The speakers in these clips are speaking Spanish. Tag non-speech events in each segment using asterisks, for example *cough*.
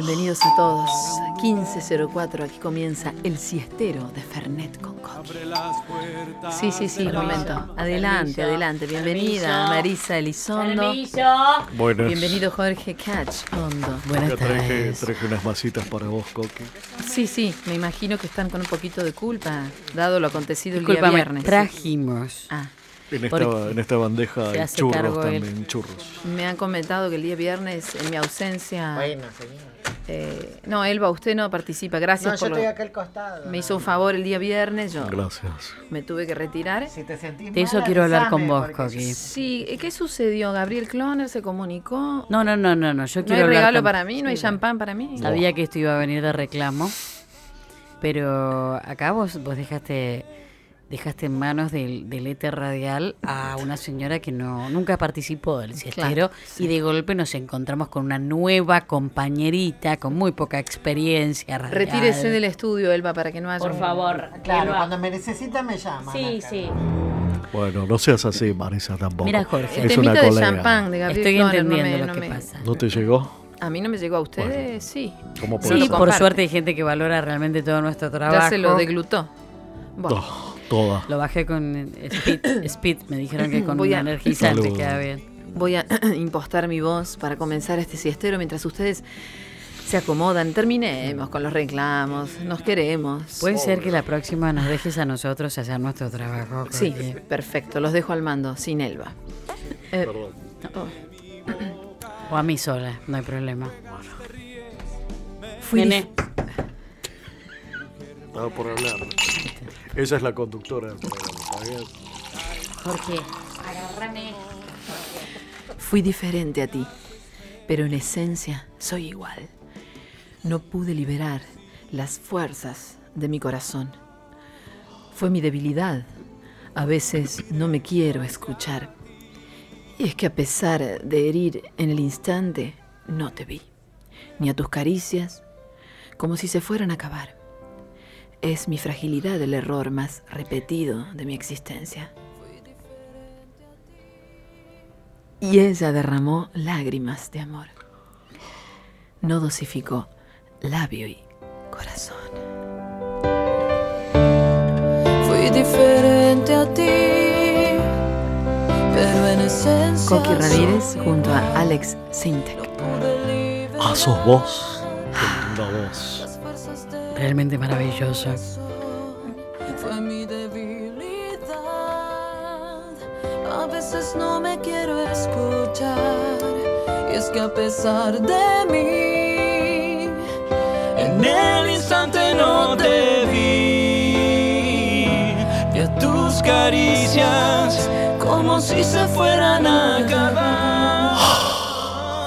Bienvenidos a todos. 1504, aquí comienza el siestero de Fernet con Coqui. Sí, sí, sí, un momento. Adelante, adelante. Bienvenida Marisa Elizondo. Buenas. Bienvenido Jorge Catch Hondo. Buenas Acá traje, tardes. traje unas masitas para vos, Coqui. Sí, sí, me imagino que están con un poquito de culpa, dado lo acontecido el día viernes. trajimos. Ah, En Porque esta, en esta bandeja se hay hace churros cargo él. también, churros. me han comentado que el día viernes, en mi ausencia. Bueno, señor. Eh, no, Elba, usted no participa. Gracias No, yo por lo- estoy acá al costado. Me hizo un favor el día viernes, yo Gracias. me tuve que retirar. Si te sentís De eso mal, quiero hablar con vos, Coqui. Sí, ¿qué sucedió? ¿Gabriel Cloner se comunicó? No, no, no, no, no. Yo ¿No quiero hay regalo con- para mí? ¿No hay champán para mí? Sabía que esto iba a venir de reclamo. Pero acá vos, vos dejaste dejaste en manos del, del éter radial a una señora que no nunca participó del siestero y de golpe nos encontramos con una nueva compañerita con muy poca experiencia radial. Retírese del estudio, Elba, para que no haya... Por un- favor. Claro, Elba. cuando me necesita me llama. Sí, sí. Bueno, no seas así, Marisa, tampoco. Mira, Jorge. Es una de champán de Gabriel Estoy no entendiendo me- lo no que me- pasa. ¿No te llegó? A mí no me llegó a ustedes, sí. ¿Cómo Sí, por suerte hay gente que valora realmente todo nuestro trabajo. Ya se lo deglutó. Bueno, Oh, toda. Lo bajé con Speed, Speed. Me dijeron que con Voy a- energizante queda bien. voy a *clears throat* impostar mi voz para comenzar este siestero mientras ustedes se acomodan. Terminemos con los reclamos, nos queremos. Puede ser que la próxima nos dejes a nosotros hacer nuestro trabajo. Sí, perfecto, los dejo al mando, sin Elba. Eh, Perdón. oh, O a mí sola, no hay problema. fui Nene, Estaba por hablar. Ella es la conductora del programa, ¿está bien? Jorge, Fui diferente a ti, pero en esencia soy igual. No pude liberar las fuerzas de mi corazón. Fue mi debilidad. A veces no me quiero escuchar. Y es que a pesar de herir en el instante, no te vi. Ni a tus caricias, como si se fueran a acabar. Es mi fragilidad el error más repetido de mi existencia. Y ella derramó lágrimas de amor. No dosificó labio y corazón. Fui diferente a ti, pero en esencia Coqui Ramírez junto a. Alex Sintek. Ah, sos vos. Qué linda voz. Realmente maravilloso. Fue mi debilidad. A veces no me quiero escuchar. Y es que a pesar de mí, en el instante no te vi. Y a tus caricias, como si se fueran a acabar.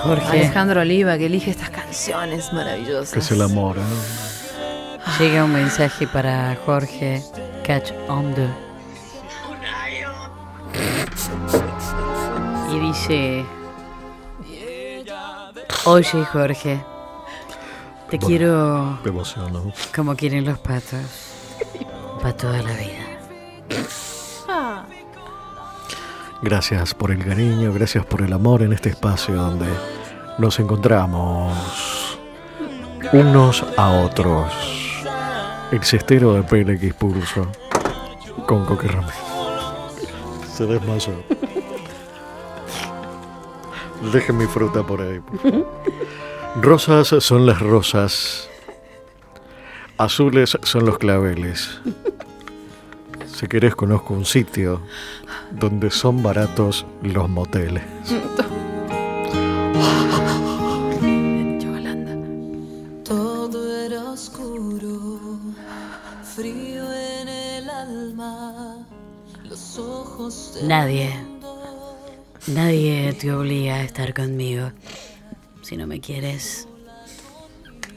Jorge, Alejandro Oliva que elige estas canciones maravillosas. Que es el amor, ¿eh? Llega un mensaje para Jorge Catch on the. Y dice: Oye, Jorge, te Bueno. quiero Me emociono. como quieren los patos. Para toda la vida. Gracias por el cariño, gracias por el amor en este espacio donde nos encontramos unos a otros. El cestero de PLX Pulso con Coque Ramírez. Se desmayó. Dejen mi fruta por ahí. por favor. Rosas son las rosas. Azules son los claveles. Si querés conozco un sitio donde son baratos los moteles. Yolanda. Todo era oscuro, frío en el alma, los ojos de Nadie, nadie te obliga a estar conmigo. Si no me quieres,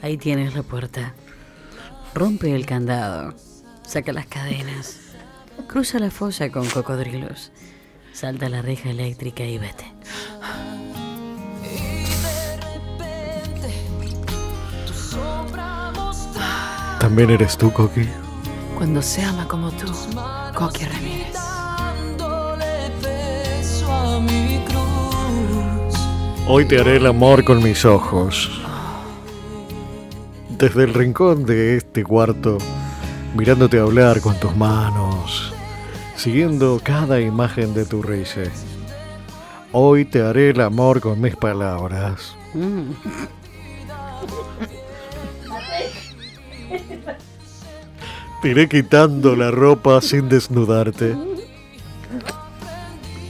ahí tienes la puerta. Rompe el candado, saca las cadenas, cruza la fosa con cocodrilos, salta la reja eléctrica y vete. ¿También eres tú, Coqui? Cuando se ama como tú, Coqui Ramírez. Hoy te haré el amor con mis ojos. desde el rincón de este cuarto, mirándote hablar con tus manos, siguiendo cada imagen de tu risa. Hoy te haré el amor con mis palabras. Mm. *laughs* Te iré quitando la ropa sin desnudarte,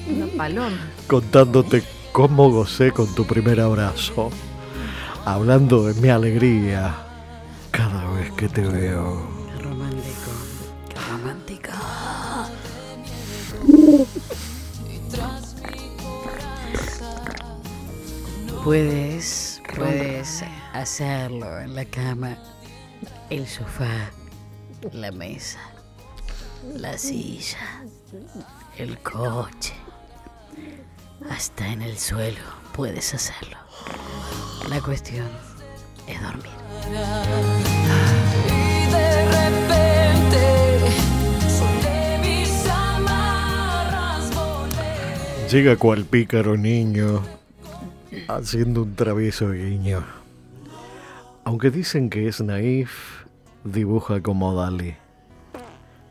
Una paloma. contándote cómo gocé con tu primer abrazo, hablando de mi alegría cada vez que te veo. Qué romántico. Qué romántico. Puedes, puedes hacerlo en la cama, el sofá, la mesa, la silla, el coche, hasta en el suelo puedes hacerlo. La cuestión es dormir. Y de repente solté mis amarras, volé. Llega cual pícaro niño, haciendo un travieso guiño. Aunque dicen que es naif, dibuja como Dalí.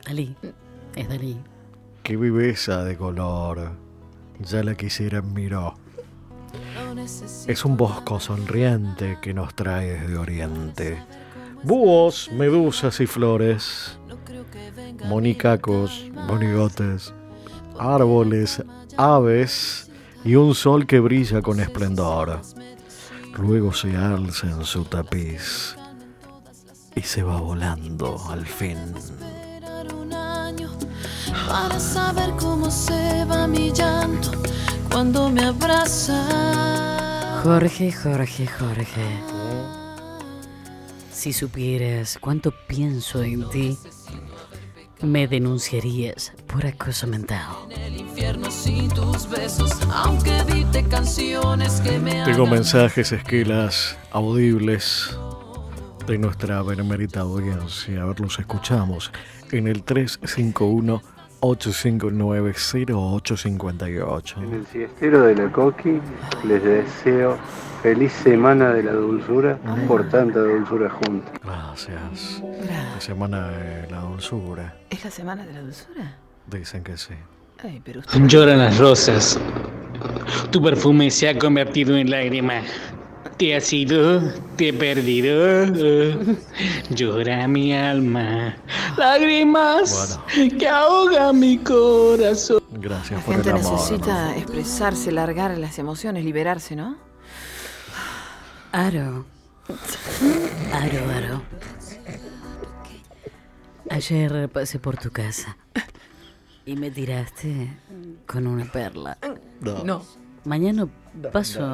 Dalí, es Dalí. Qué viveza de color, ya la quisiera miró. Es un bosco sonriente que nos trae desde Oriente. Búhos, medusas y flores, monicacos, monigotes, árboles, aves y un sol que brilla con esplendor. Luego se alza en su tapiz y se va volando al fin. esperar un año para saber cómo se va mi llanto cuando me abraza. Jorge, Jorge, Jorge. Si supieras cuánto pienso en ti, me denunciarías por acoso mental. Tengo mensajes, esquelas audibles de nuestra benemérita audiencia. A ver, los escuchamos en el 351-859-0858. En el siestero de la Coqui les deseo feliz semana de la dulzura por tanta dulzura junta. Gracias. La semana de la dulzura. ¿Es la semana de la dulzura? Dicen que sí. Ay, pero usted... Lloran las rosas. Tu perfume se ha convertido en lágrima. Te has ido, te he perdido. Llora mi alma. Lágrimas que ahogan mi corazón. Gracias La por gente el amor. necesita expresarse, largar las emociones, liberarse, ¿no? Aro. Aro, Aro. Ayer pasé por tu casa y me tiraste con una perla. No, No. Mañana paso,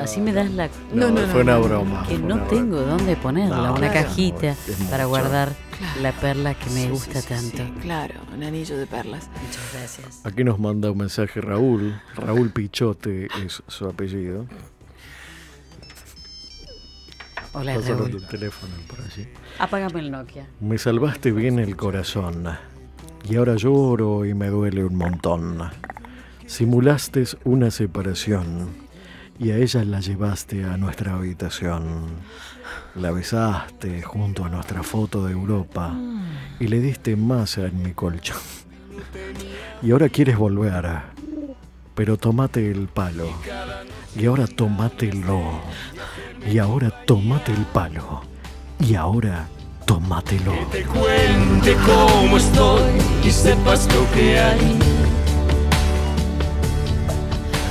así me das la... No, no, no, fue una no, broma. Que no tengo dónde ponerla, No, una claro. cajita para guardar Claro. la perla que me Sí, gusta sí, sí, tanto. sí, claro, un anillo de perlas. Muchas gracias. Aquí nos manda un mensaje Raúl. Raúl Pichote es su apellido. Hola, Pásalo Raúl. tu teléfono por allí. Apágame el Nokia. Me salvaste bien el corazón y ahora lloro y me duele un montón. Simulaste una separación y a ella la llevaste a nuestra habitación. La besaste junto a nuestra foto de Europa y le diste masa en mi colchón. Y ahora quieres volver, pero tomate el palo. Y ahora tómatelo. Y ahora tómate el palo. Y ahora tómatelo. te cuente cómo estoy y sepas lo que hay.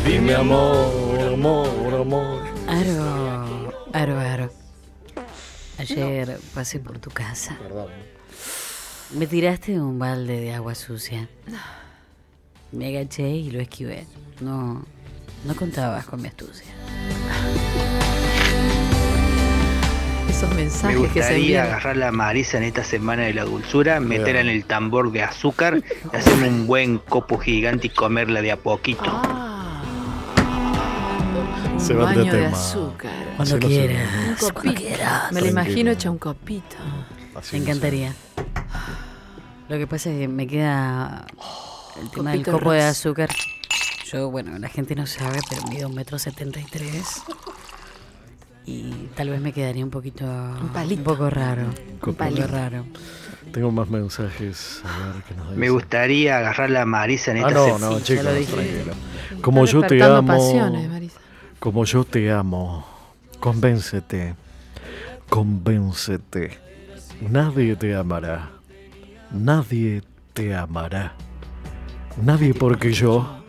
Dime amor, amor, amor. Aro, aro, aro. Ayer pasé por tu casa. Me tiraste un balde de agua sucia. Me agaché y lo esquivé. No, no contabas con mi astucia. Esos Me mensajes que se gustaría envían. agarrar la Marisa en esta semana de la dulzura, meterla en el tambor de azúcar, y hacerme un buen copo gigante y comerla de a poquito. Ah, Se van de baño de, tema. azúcar. Cuando quieras. Un cuando copito. quieras. Me lo imagino hecha un copito. Así Me encantaría. Lo que pasa es que me queda el tema del Copito copo de azúcar. Yo, bueno, la gente no sabe, pero mido un metro setenta y tres. Y tal vez me quedaría un poquito. Un, palito. poco raro. Un Un poco palito. raro. Tengo más mensajes. A ver qué nos Me gustaría agarrar la Marisa en Ah, esta no, sección. no, chicos, tranquilo. Como Está yo te amo. pasiones, Marisa. Como yo te amo. Convéncete. Convéncete. Nadie te amará. Nadie te amará. Nadie porque yo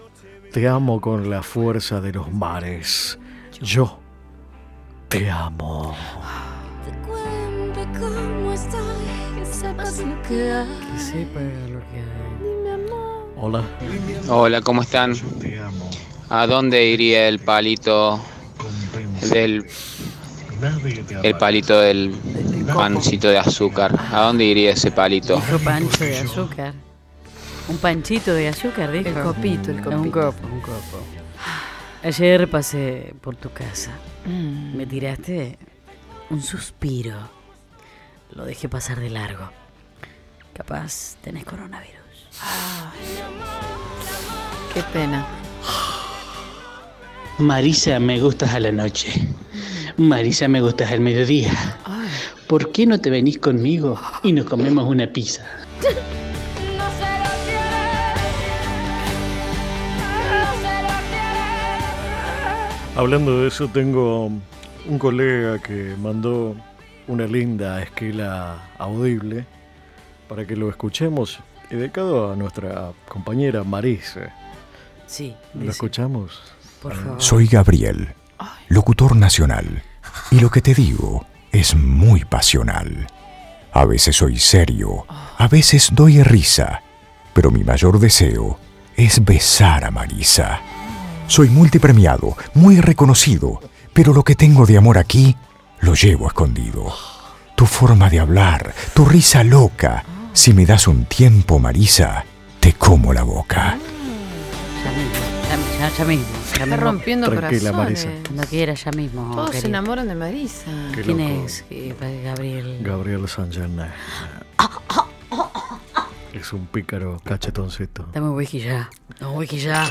te amo con la fuerza de los mares. Yo te amo. Cuente cómo estoy, que sepas lo que hay. Que sepa lo que hay. Hola. Hola, ¿cómo están? Te amo. ¿A dónde iría el palito del el palito del pancito de azúcar? ¿A dónde iría ese palito? Dijo pancho de azúcar. Un panchito de azúcar, dijo. El copito, el Un copito. copo, un copo. Ayer pasé por tu casa. Mm. Me tiraste un suspiro. Lo dejé pasar de largo. Capaz tenés coronavirus. Qué pena. Marisa, me gustas a la noche. Marisa, me gustas al mediodía. ¿Por qué no te venís conmigo y nos comemos una pizza? No se lo quiere. No se lo quiere. Hablando de eso, tengo un colega que mandó una linda esquela audible para que lo escuchemos, dedicado a nuestra compañera Marisa. Sí, ¿Lo dice, escuchamos? Por favor. Soy Gabriel, locutor nacional, y lo que te digo es muy pasional. A veces soy serio, a veces doy risa, pero mi mayor deseo es besar a Marisa. Soy multipremiado, muy reconocido, pero lo que tengo de amor aquí lo llevo escondido. Tu forma de hablar, tu risa loca, si me das un tiempo, Marisa, te como la boca. Ya mismo, ya, ya- ya mismo. ya está mismo. rompiendo Tranquila, corazones. Marisa. Cuando quiera, ya mismo. Todos se enamoran de Marisa. Qué ¿Quién loco. es? Eh, Gabriel. Gabriel San Germain. Es un pícaro cachetoncito. Dame un whisky ya. Dame un whisky ya.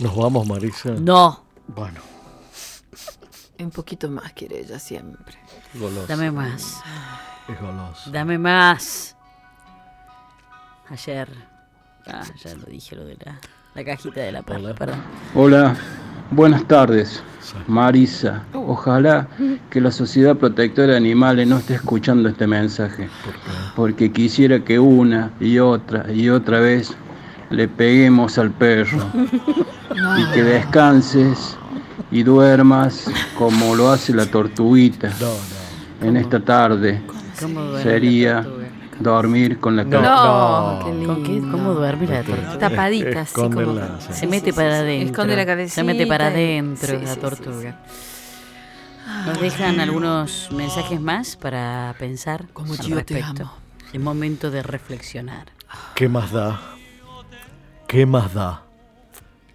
¿Nos vamos, Marisa? No. Bueno, Un poquito más quiere ella siempre. goloso. Dame más. Es goloso. Dame más. Ayer. Ah, ya lo dije lo de la, la cajita de la perla, Hola. perdón. Hola, buenas tardes. Marisa, ojalá que la Sociedad Protectora de Animales no esté escuchando este mensaje, porque quisiera que una y otra y otra vez le peguemos al perro y que descanses y duermas como lo hace la tortuguita en esta tarde. ¿Cómo duerme Sería? Dormir con la No, cara. No, qué lindo. ¿Con qué? ¿Cómo duerme la tortuga? Tapadita, así como. Escóndela, sí. Se mete para adentro. Esconde la cabecita. Se mete para adentro sí, la sí, tortuga. Nos dejan algunos mensajes más para pensar Como al yo te respecto. amo. Es momento de reflexionar. ¿Qué más da? ¿Qué más da?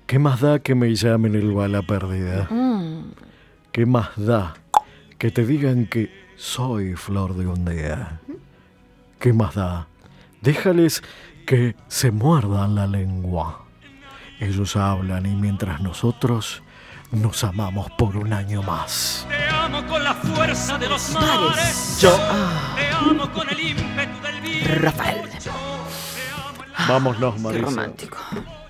¿Qué más da que me llamen el bala perdida? Mm, ¿Qué más da que te digan que soy flor de un día? ¿Qué más da? Déjales que se muerdan la lengua. Ellos hablan y mientras nosotros nos amamos por un año más. Te amo con la fuerza de los mares. Yo. Te amo con el ímpetu del viento. Rafael. Vámonos, Qué Marisa. romántico.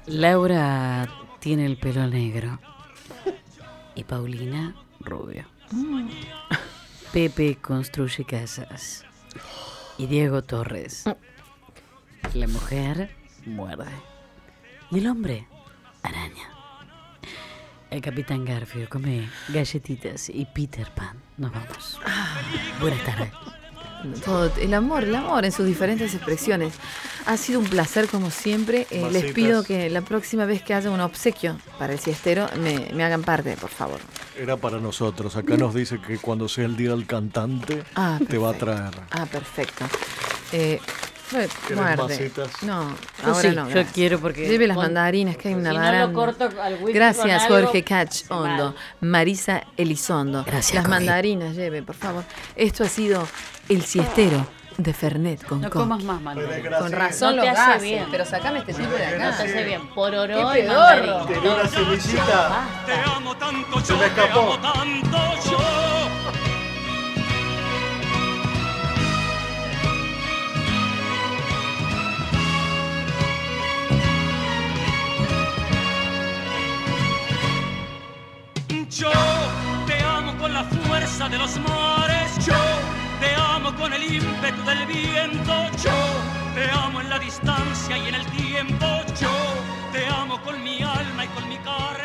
Laura tiene el pelo negro y Paulina rubio. Pepe construye casas y Diego Torres. La mujer muerde y el hombre araña. El capitán Garfio come galletitas y Peter Pan. Nos vamos. Buenas tardes. Todo, el amor, el amor en sus diferentes expresiones. Ha sido un placer como siempre. Eh, les pido que la próxima vez que haya un obsequio para el siestero me, me hagan parte, por favor. Era para nosotros. Acá nos dice que cuando sea el día del cantante Ah, te va a traer. Ah, perfecto. Eh, bueno, ¿Querés muerde. No, Yo ahora sí, no. yo quiero porque Lleve las mandarinas que hay una si no baranda. lo corto al whisky Gracias, Jorge Catch Hondo. Marisa Elizondo. Gracias, Las Jorge. mandarinas, lleve, por favor. Esto ha sido El Siestero, de Fernet con No coca. comas más mandarina. Con razón no los hace gases, bien. pero sacame este tipo de acá. No te hace bien. Pororó Qué y pedorro. mandarina. Tenía una semillita. Te amo tanto Se yo, me escapó. te amo tanto yo. Yo te amo con la fuerza de los mares, yo te amo con el ímpetu del viento, yo te amo en la distancia y en el tiempo, yo te amo con mi alma y con mi carne.